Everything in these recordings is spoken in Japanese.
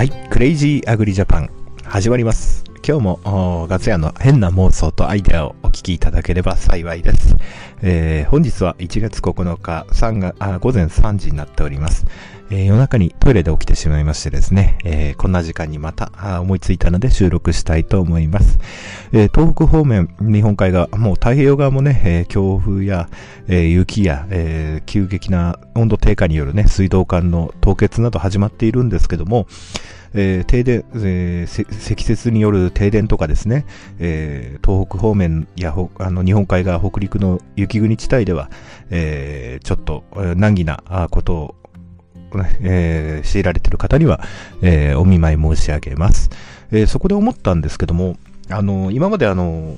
はい、クレイジーアグリジャパン始まります。今日もガツヤの変な妄想とアイデアをお聞きいただければ幸いです。えー、本日は1月9日3があ午前3時になっております。えー、夜中にトイレで起きてしまいましてですね、えー、こんな時間にまた思いついたので収録したいと思います。え、東北方面、日本海側、もう太平洋側もね、え強風や、え雪や、え急激な温度低下によるね、水道管の凍結など始まっているんですけども、えー、停電、えー、積雪による停電とかですね、えー、東北方面やあの日本海側、北陸の雪国地帯では、えー、ちょっと難儀なことをえー、強いられている方には、えー、お見舞い申し上げます。えー、そこで思ったんですけども、あの今まであの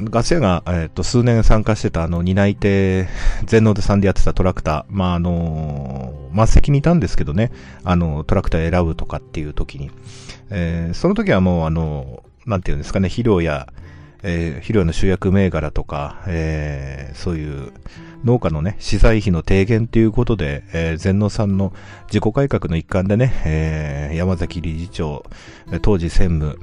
ガス屋が、えーと、数年参加してたあの担い手、全能でさんでやってたトラクター、まああの末席にいたんですけどね、あのトラクター選ぶとかっていう時に、えー、その時はもうあの、なんていうんですかね、肥料や、えー、肥料の集約銘柄とか、えー、そういう農家のね、資材費の低減ということで、えー、全農さんの自己改革の一環でね、えー、山崎理事長、当時専務、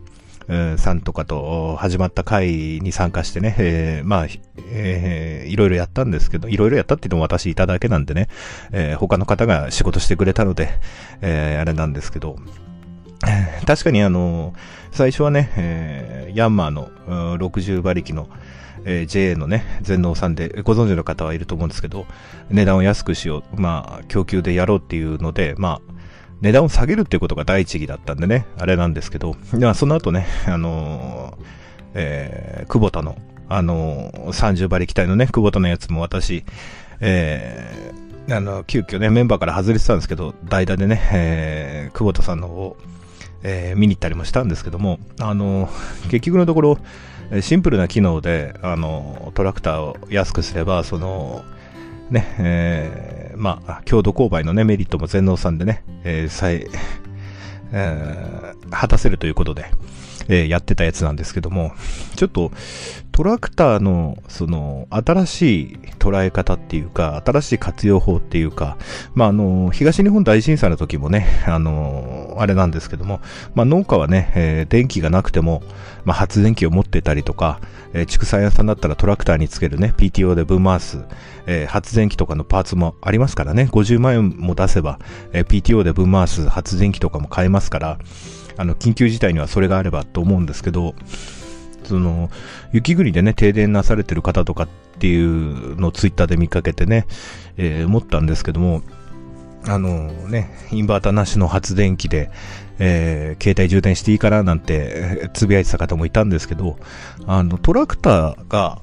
さんとかと始まった会に参加してね、えー、まあ、えー、いろいろやったんですけど、いろいろやったって言っても私いただけなんでね、えー、他の方が仕事してくれたので、えー、あれなんですけど、確かにあの、最初はね、えー、ヤンマーの60馬力の、えー、JA のね、全農さんでご存知の方はいると思うんですけど、値段を安くしよう、まあ、供給でやろうっていうので、まあ、値段を下げるっていうことが第一義だったんでね、あれなんですけど、まあ、その後ね、あのー、えー、久保田の、あのー、30馬力体のね、久保田のやつも私、えー、あの、急遽ね、メンバーから外れてたんですけど、代打でね、えー、久保田さんの方を、えー、見に行ったりもしたんですけども、あの、結局のところ、シンプルな機能で、あの、トラクターを安くすれば、その、ね、えー、まあ、強度勾配のね、メリットも全農さんでね、えー、再、えー、果たせるということで、えー、やってたやつなんですけども、ちょっとトラクターのその新しい捉え方っていうか、新しい活用法っていうか、まあ、あの、東日本大震災の時もね、あの、あれなんですけども、まあ、農家はね、えー、電気がなくても、まあ、発電機を持ってたりとか、えー、畜産屋さんだったらトラクターにつけるね、PTO で分回す、えー、発電機とかのパーツもありますからね、50万円も出せば、え、PTO で分回す発電機とかも買えますから、あの、緊急事態にはそれがあればと思うんですけど、その、雪国でね、停電なされてる方とかっていうのをツイッターで見かけてね、えー、思ったんですけども、あのね、インバータなしの発電機で、えー、携帯充電していいかななんてつぶやいてた方もいたんですけど、あの、トラクターが、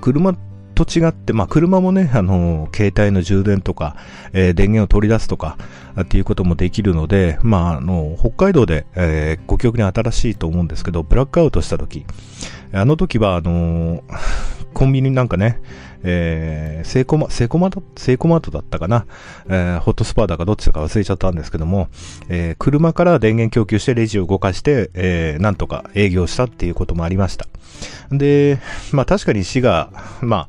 車と違って、まあ、車もね、あの、携帯の充電とか、えー、電源を取り出すとか、っていうこともできるので、まあ、あの、北海道で、えー、ご記憶に新しいと思うんですけど、ブラックアウトした時、あの時は、あのコンビニなんかね、えー、セイコマ、セイコマ、セイコマートだったかな、えー、ホットスパーだかどっちだか忘れちゃったんですけども、えー、車から電源供給してレジを動かして、えー、なんとか営業したっていうこともありました。で、まあ確かに市が、まあ、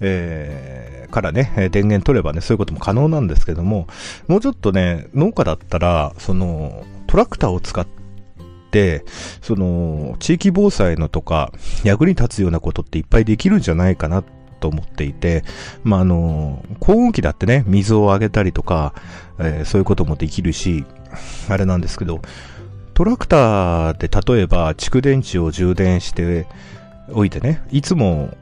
えー、からね、電源取ればね、そういうことも可能なんですけども、もうちょっとね、農家だったら、その、トラクターを使って、その、地域防災のとか、役に立つようなことっていっぱいできるんじゃないかなと思っていて、まあ、あの、高温機だってね、水をあげたりとか、えー、そういうこともできるし、あれなんですけど、トラクターで例えば蓄電池を充電して、おいてね、いつも、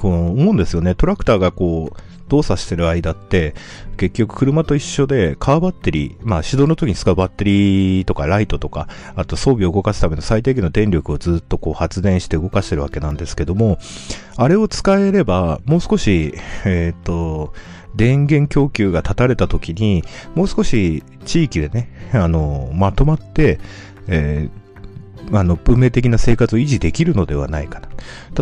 こう思うんですよね。トラクターがこう、動作してる間って、結局車と一緒で、カーバッテリー、まあ、始動の時に使うバッテリーとかライトとか、あと装備を動かすための最低限の電力をずっとこう発電して動かしてるわけなんですけども、あれを使えれば、もう少し、えっ、と、電源供給が断たれた時に、もう少し地域でね、あの、まとまって、えー、あの、文明的な生活を維持できるのではないかな。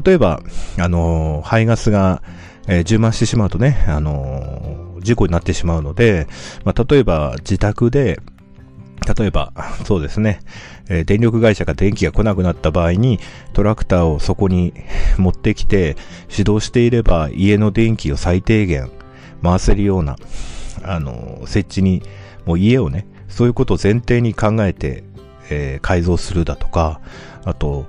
例えば、あの、排ガスが、えー、充満してしまうとね、あの、事故になってしまうので、まあ、例えば自宅で、例えば、そうですね、えー、電力会社が電気が来なくなった場合に、トラクターをそこに 持ってきて、始動していれば、家の電気を最低限回せるような、あの、設置に、もう家をね、そういうことを前提に考えて、えー、改造するだとか、あと、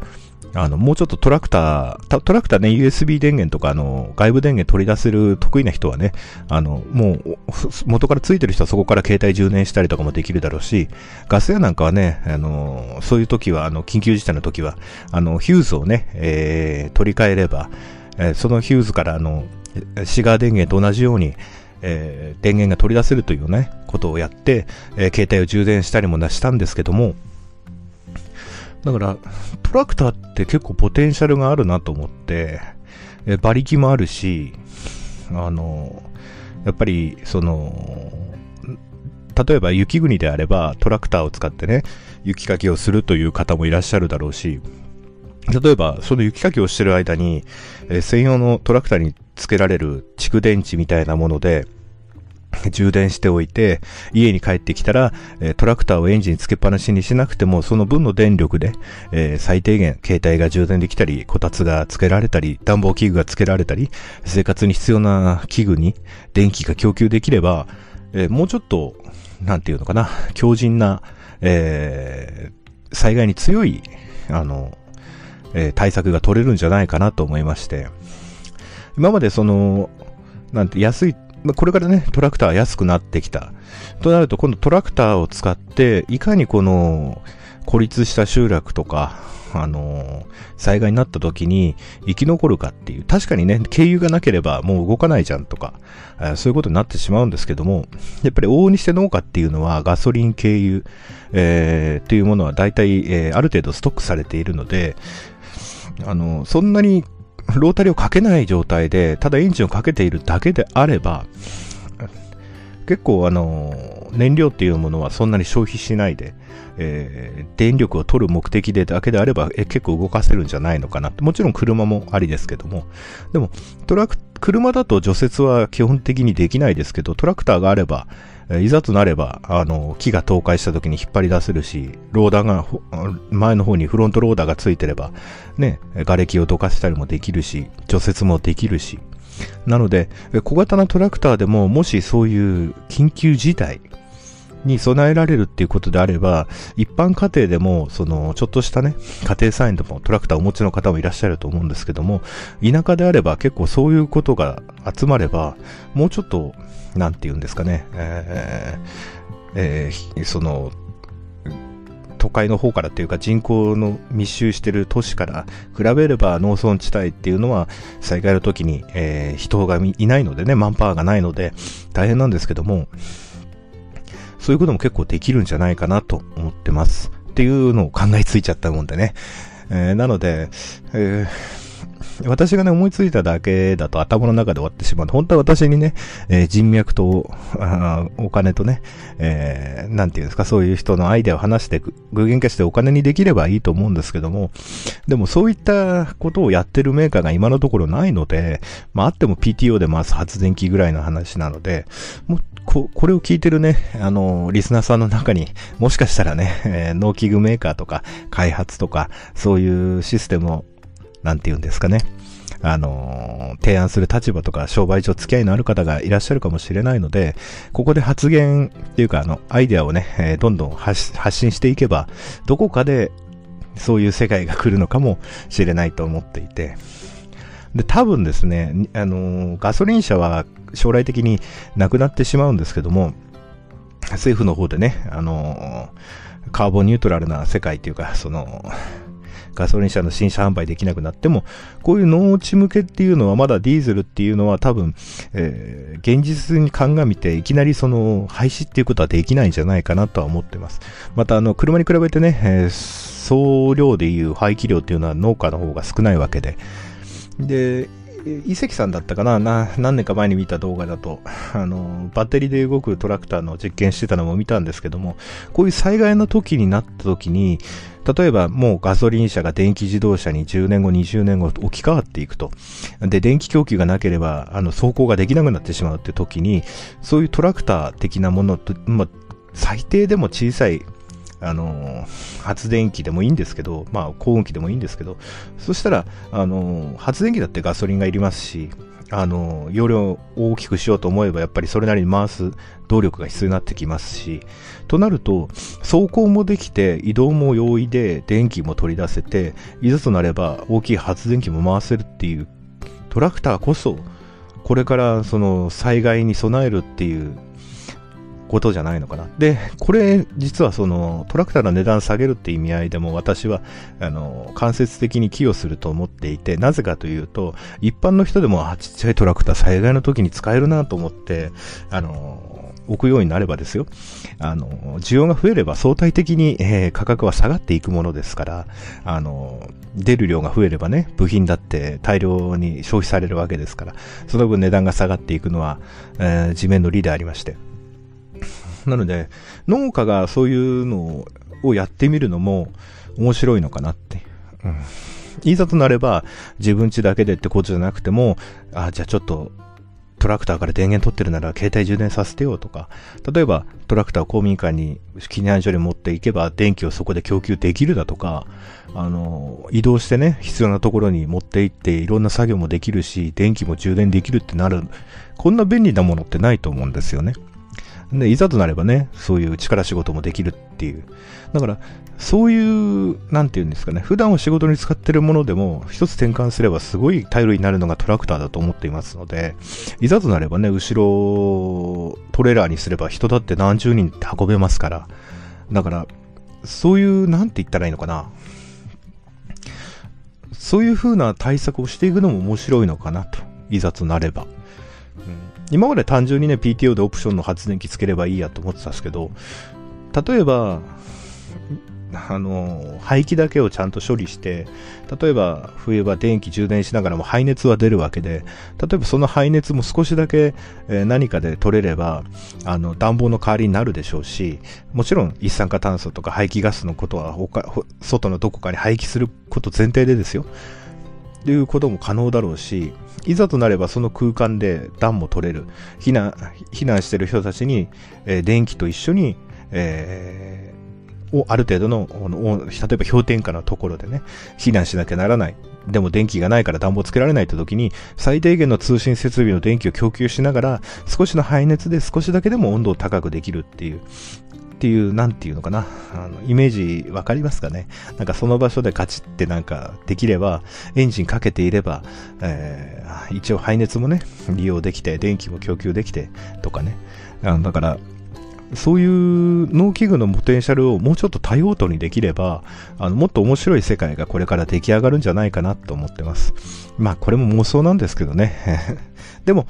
あの、もうちょっとトラクター、トラクターね、USB 電源とか、あの、外部電源取り出せる得意な人はね、あの、もう、元からついてる人はそこから携帯充電したりとかもできるだろうし、ガス屋なんかはね、あの、そういう時は、あの、緊急事態の時は、あの、ヒューズをね、えー、取り替えれば、えー、そのヒューズから、あの、シガー電源と同じように、えー、電源が取り出せるというね、ことをやって、えー、携帯を充電したりもしたんですけども、だから、トラクターって結構ポテンシャルがあるなと思って、え馬力もあるし、あの、やっぱり、その、例えば雪国であればトラクターを使ってね、雪かきをするという方もいらっしゃるだろうし、例えば、その雪かきをしてる間に、え専用のトラクターに付けられる蓄電池みたいなもので、充電しておいて、家に帰ってきたら、トラクターをエンジンつけっぱなしにしなくても、その分の電力で、最低限、携帯が充電できたり、こたつがつけられたり、暖房器具がつけられたり、生活に必要な器具に電気が供給できれば、もうちょっと、なんていうのかな、強靭な、災害に強い、あの、対策が取れるんじゃないかなと思いまして、今までその、なんて安いまあ、これからね、トラクター安くなってきた。となると、今度トラクターを使って、いかにこの、孤立した集落とか、あの、災害になった時に生き残るかっていう、確かにね、経由がなければもう動かないじゃんとか、そういうことになってしまうんですけども、やっぱり往々にして農家っていうのはガソリン経由、えー、っていうものは大体、えー、ある程度ストックされているので、あの、そんなにロータリーをかけない状態で、ただエンジンをかけているだけであれば、結構あの、燃料っていうものはそんなに消費しないで、えー、電力を取る目的でだけであれば、え結構動かせるんじゃないのかなもちろん車もありですけども。でも、トラク、車だと除雪は基本的にできないですけど、トラクターがあれば、いざとなれば、あの、木が倒壊した時に引っ張り出せるし、ローダーが、前の方にフロントローダーがついてれば、ね、瓦礫をどかしたりもできるし、除雪もできるし。なので、小型なトラクターでも、もしそういう緊急事態に備えられるっていうことであれば、一般家庭でも、その、ちょっとしたね、家庭菜園でもトラクターをお持ちの方もいらっしゃると思うんですけども、田舎であれば結構そういうことが集まれば、もうちょっとなんて言うんですかね、えーえー、その、都会の方からっていうか人口の密集してる都市から比べれば農村地帯っていうのは災害の時に、えー、人がいないのでね、マンパワーがないので大変なんですけども、そういうことも結構できるんじゃないかなと思ってます。っていうのを考えついちゃったもんでね。えー、なので、えー私がね、思いついただけだと頭の中で終わってしまう。本当は私にね、えー、人脈と、お金とね、えー、なんていうんですか、そういう人のアイデアを話して、具現化してお金にできればいいと思うんですけども、でもそういったことをやってるメーカーが今のところないので、まああっても PTO で回す発電機ぐらいの話なので、もうこ、これを聞いてるね、あの、リスナーさんの中に、もしかしたらね、えー、農機具メーカーとか、開発とか、そういうシステムをなんて言うんですかね。あの、提案する立場とか商売上付き合いのある方がいらっしゃるかもしれないので、ここで発言っていうか、あの、アイデアをね、えー、どんどん発信していけば、どこかでそういう世界が来るのかもしれないと思っていて、で、多分ですね、あの、ガソリン車は将来的になくなってしまうんですけども、政府の方でね、あの、カーボンニュートラルな世界っていうか、その、ガソリン車の新車販売できなくなっても、こういう農地向けっていうのはまだディーゼルっていうのは多分、えー、現実に鑑みていきなりその廃止っていうことはできないんじゃないかなとは思ってます。またあの、車に比べてね、えー、総量でいう廃棄量っていうのは農家の方が少ないわけで、で、伊関さんだったかな？な何年か前に見た動画だと、あの、バッテリーで動くトラクターの実験してたのも見たんですけども、こういう災害の時になった時に、例えばもうガソリン車が電気自動車に10年後、20年後置き換わっていくと。で、電気供給がなければ、あの、走行ができなくなってしまうって時に、そういうトラクター的なものと、まあ、最低でも小さい、あの発電機でもいいんですけど、まあ、高温機でもいいんですけど、そしたら、あの発電機だってガソリンがいりますし、あの、容量を大きくしようと思えば、やっぱりそれなりに回す動力が必要になってきますし、となると、走行もできて、移動も容易で、電気も取り出せて、いざとなれば大きい発電機も回せるっていう、トラクターこそ、これからその災害に備えるっていうことじゃないのかな。で、これ、実はそのトラクターの値段下げるって意味合いでも私は、あの、間接的に寄与すると思っていて、なぜかというと、一般の人でも、あ、ちっちゃいトラクター災害の時に使えるなと思って、あの、置くようになればですよ。あの、需要が増えれば相対的に、えー、価格は下がっていくものですから、あの、出る量が増えればね、部品だって大量に消費されるわけですから、その分値段が下がっていくのは、えー、地面の利でありまして。なので、農家がそういうのをやってみるのも面白いのかなって。うん。いざとなれば自分家だけでってことじゃなくても、あ、じゃあちょっとトラクターから電源取ってるなら携帯充電させてよとか、例えばトラクターを公民館に避難所に持っていけば電気をそこで供給できるだとか、あの、移動してね、必要なところに持って行っていろんな作業もできるし、電気も充電できるってなる、こんな便利なものってないと思うんですよね。で、いざとなればね、そういう力仕事もできるっていう。だから、そういう、なんていうんですかね、普段を仕事に使ってるものでも、一つ転換すればすごい頼りになるのがトラクターだと思っていますので、いざとなればね、後ろ、トレーラーにすれば人だって何十人って運べますから、だから、そういう、なんて言ったらいいのかな。そういう風な対策をしていくのも面白いのかなと、いざとなれば。今まで単純にね、PTO でオプションの発電機つければいいやと思ってたんですけど、例えば、あの、排気だけをちゃんと処理して、例えば冬場電気充電しながらも排熱は出るわけで、例えばその排熱も少しだけ、えー、何かで取れれば、あの、暖房の代わりになるでしょうし、もちろん一酸化炭素とか排気ガスのことは他、外のどこかに排気すること前提でですよ。ということも可能だろうし、いざとなればその空間で暖も取れる。避難、避難してる人たちに、えー、電気と一緒に、えー、をある程度の、例えば氷点下のところでね、避難しなきゃならない。でも電気がないから暖房つけられないって時に、最低限の通信設備の電気を供給しながら、少しの排熱で少しだけでも温度を高くできるっていう、っていう、なんていうのかな。あの、イメージわかりますかねなんかその場所でカチってなんかできれば、エンジンかけていれば、えー、一応排熱もね、利用できて、電気も供給できて、とかね。あのだから、そういう農機具のポテンシャルをもうちょっと多用途にできれば、あの、もっと面白い世界がこれから出来上がるんじゃないかなと思ってます。まあ、これも妄想なんですけどね。でも、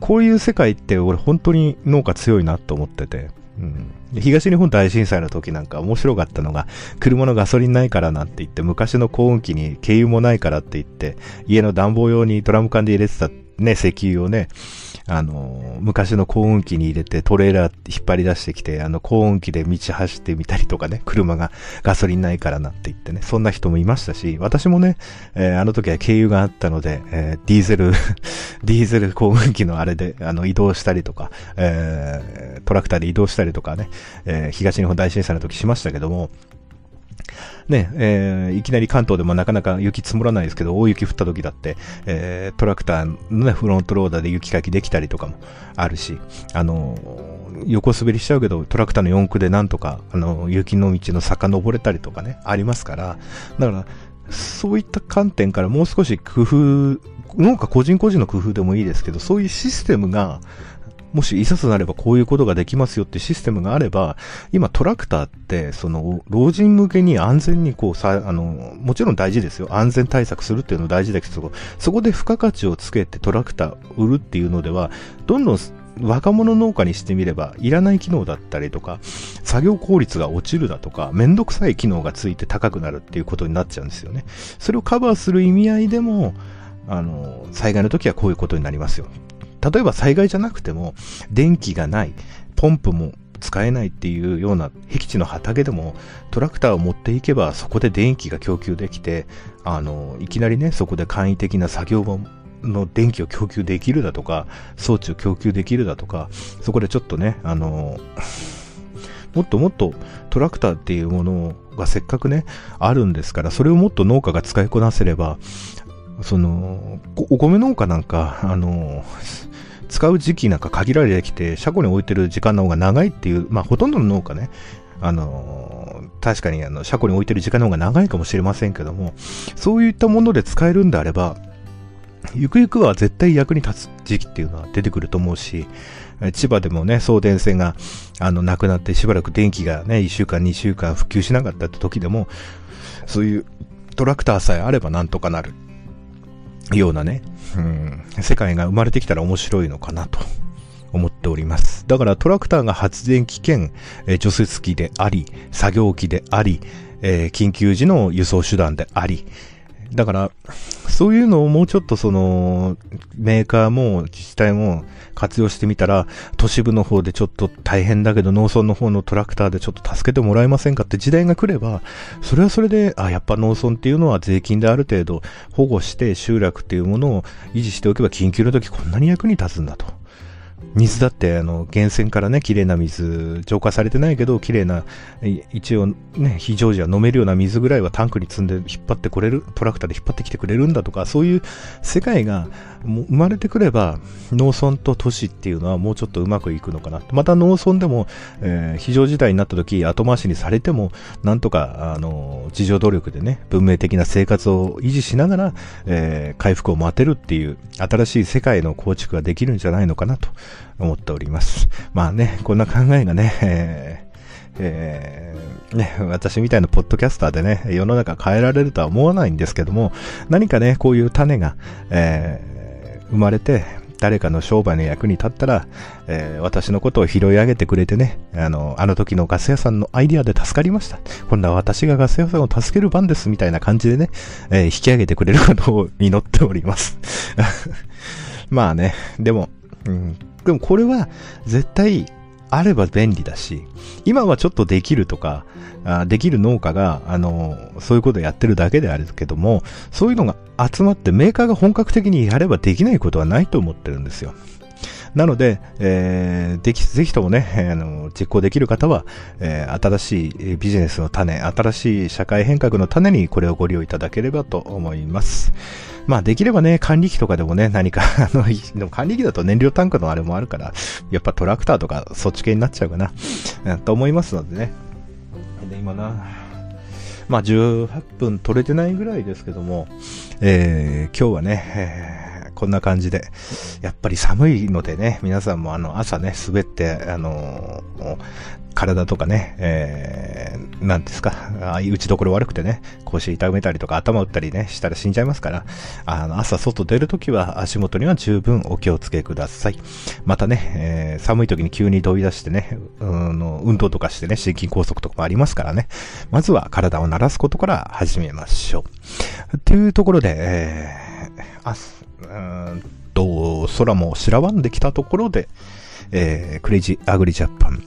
こういう世界って俺本当に農家強いなと思ってて、うん、東日本大震災の時なんか面白かったのが、車のガソリンないからなんて言って、昔の高温機に軽油もないからって言って、家の暖房用にドラム缶で入れてたね、石油をね、あの、昔の高温機に入れてトレーラー引っ張り出してきて、あの高温機で道走ってみたりとかね、車がガソリンないからなって言ってね、そんな人もいましたし、私もね、えー、あの時は軽油があったので、えー、ディーゼル ディーゼル高温機のあれで、あの、移動したりとか、えー、トラクターで移動したりとかね、え東日本大震災の時しましたけども、ね、えー、いきなり関東でもなかなか雪積もらないですけど、大雪降った時だって、えー、トラクターのね、フロントローダーで雪かきできたりとかもあるし、あのー、横滑りしちゃうけど、トラクターの四駆でなんとか、あのー、雪の道の坂登れたりとかね、ありますから、だから、そういった観点からもう少し工夫、農家個人個人の工夫でもいいですけど、そういうシステムが、もしいざとなればこういうことができますよってシステムがあれば、今トラクターって、その、老人向けに安全にこうさ、あの、もちろん大事ですよ。安全対策するっていうの大事だけど、そこで付加価値をつけてトラクター売るっていうのでは、どんどん若者農家にしてみれば、いらない機能だったりとか、作業効率が落ちるだとか、めんどくさい機能がついて高くなるっていうことになっちゃうんですよね。それをカバーする意味合いでも、あの、災害の時はこういうことになりますよ。例えば災害じゃなくても、電気がない、ポンプも使えないっていうような僻地の畑でもトラクターを持っていけばそこで電気が供給できて、あの、いきなりね、そこで簡易的な作業場の電気を供給できるだとか、装置を供給できるだとか、そこでちょっとね、あの、もっともっとトラクターっていうものがせっかくね、あるんですから、それをもっと農家が使いこなせれば、その、お米農家なんか、あの、使う時期なんか限られてきて、車庫に置いてる時間の方が長いっていう、まあほとんどの農家ね、あの、確かにあの、車庫に置いてる時間の方が長いかもしれませんけども、そういったもので使えるんであれば、ゆくゆくは絶対役に立つ時期っていうのは出てくると思うし、千葉でもね、送電線が、あの、なくなってしばらく電気がね、1週間、2週間普及しなかったって時でも、そういうトラクターさえあればなんとかなる。ようなね、うん、世界が生まれてきたら面白いのかなと思っております。だからトラクターが発電機兼、えー、除雪機であり、作業機であり、えー、緊急時の輸送手段であり、だから、そういうのをもうちょっとその、メーカーも自治体も活用してみたら、都市部の方でちょっと大変だけど農村の方のトラクターでちょっと助けてもらえませんかって時代が来れば、それはそれで、あ、やっぱ農村っていうのは税金である程度保護して集落っていうものを維持しておけば緊急の時こんなに役に立つんだと。水だって、あの、源泉からね、綺麗な水、浄化されてないけど、綺麗な、一応ね、非常時は飲めるような水ぐらいはタンクに積んで引っ張ってこれる、トラクターで引っ張ってきてくれるんだとか、そういう世界が生まれてくれば、農村と都市っていうのはもうちょっとうまくいくのかな。また農村でも、えー、非常事態になった時、後回しにされても、なんとか、あの、自助努力でね、文明的な生活を維持しながら、えー、回復を待てるっていう、新しい世界の構築ができるんじゃないのかなと思っております。まあね、こんな考えがね、えーえー、ね、私みたいなポッドキャスターでね、世の中変えられるとは思わないんですけども、何かね、こういう種が、えー、生まれて、誰かの商売の役に立ったら、えー、私のことを拾い上げてくれてね、あの、あの時のガス屋さんのアイディアで助かりました。今度は私がガス屋さんを助ける番です、みたいな感じでね、えー、引き上げてくれることを祈っております。まあね、でも、うん、でもこれは絶対あれば便利だし、今はちょっとできるとか、あできる農家が、あの、そういうことをやってるだけであるけども、そういうのが集まってメーカーが本格的にやればできないことはないと思ってるんですよ。なので、えー、でき、ぜひともね、あの、実行できる方は、えー、新しいビジネスの種、新しい社会変革の種にこれをご利用いただければと思います。まあできればね、管理機とかでもね、何か、あの、でも管理機だと燃料タンクのあれもあるから、やっぱトラクターとかそっち系になっちゃうかな、と思いますのでね。で、今な、まあ18分取れてないぐらいですけども、えー、今日はね、えーこんな感じで。やっぱり寒いのでね、皆さんもあの、朝ね、滑って、あのー、体とかね、え、なんですか、ああいう打ちどころ悪くてね、腰痛めたりとか頭打ったりね、したら死んじゃいますから、あの、朝外出るときは足元には十分お気をつけください。またね、えー、寒い時に急に飛び出してね、うん、運動とかしてね、心筋梗塞とかもありますからね、まずは体を慣らすことから始めましょう。というところで、えー、あ、うーんと、空も白ばんできたところで、えー、クレイジーアグリジャパン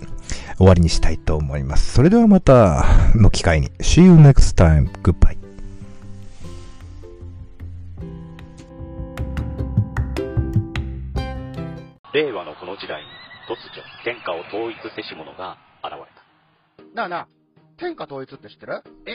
終わりにしたいと思います。それではまたの機会に。See you next time. Goodbye. 令和のこの時代に突如天下を統一せし者が現れた。なあなあ、天下統一って知ってる？え